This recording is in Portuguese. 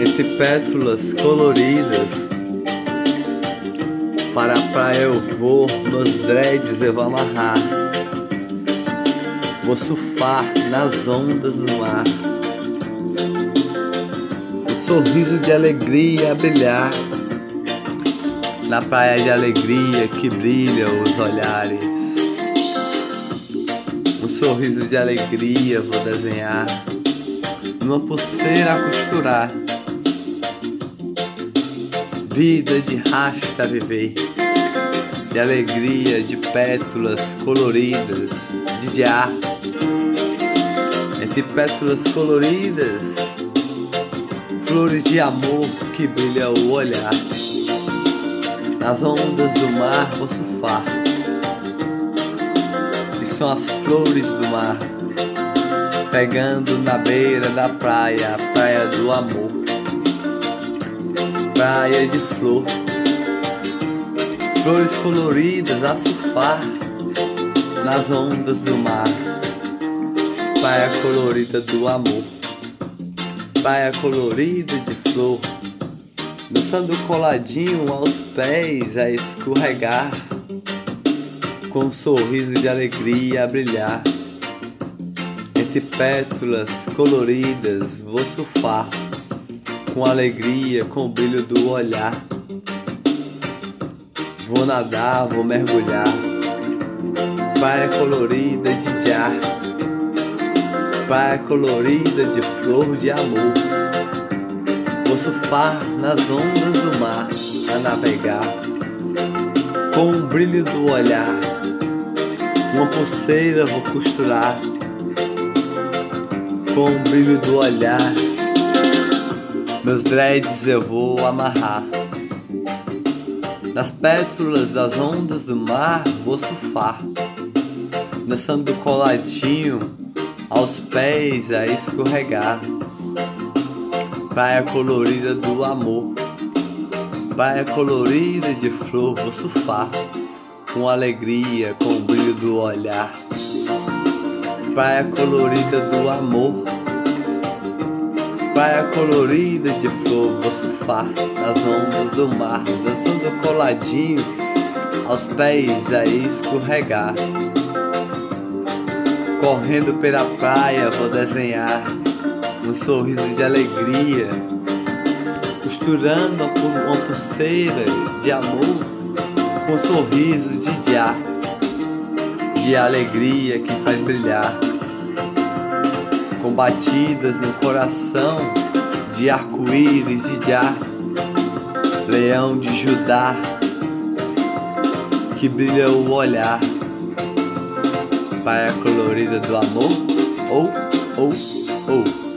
entre pétalas coloridas. Para a praia eu vou, meus dreads eu vou amarrar. Vou surfar nas ondas do mar. O sorriso de alegria a brilhar. Na praia de alegria que brilha os olhares. Um sorriso de alegria vou desenhar. Numa pulseira a costurar vida de rasta viver, de alegria, de pétalas coloridas, de diar, entre pétalas coloridas, flores de amor que brilha o olhar, nas ondas do mar vou surfar, e são as flores do mar, pegando na beira da praia, praia do amor praia de flor, flores coloridas a surfar nas ondas do mar, praia colorida do amor, praia colorida de flor, dançando coladinho aos pés a escorregar, com um sorriso de alegria a brilhar. Entre pétalas coloridas vou surfar com alegria, com o brilho do olhar. Vou nadar, vou mergulhar, praia colorida de jar, praia colorida de flor de amor. Vou surfar nas ondas do mar, a navegar, com o brilho do olhar. Uma pulseira vou costurar, com o brilho do olhar meus dreads eu vou amarrar. Nas pétalas das ondas do mar vou surfar. Dançando coladinho aos pés a escorregar. Praia colorida do amor. Praia colorida de flor vou surfar. Com alegria, com o brilho do olhar. Praia colorida do amor praia colorida de flor, vou surfar nas ondas do mar, dançando coladinho, aos pés a escorregar. Correndo pela praia, vou desenhar um sorriso de alegria, costurando uma pulseira de amor com um sorriso de dia, de alegria que faz brilhar com batidas no coração de arco-íris e de ar, leão de Judá, que brilha o olhar, praia colorida do amor, ou, ou, ou.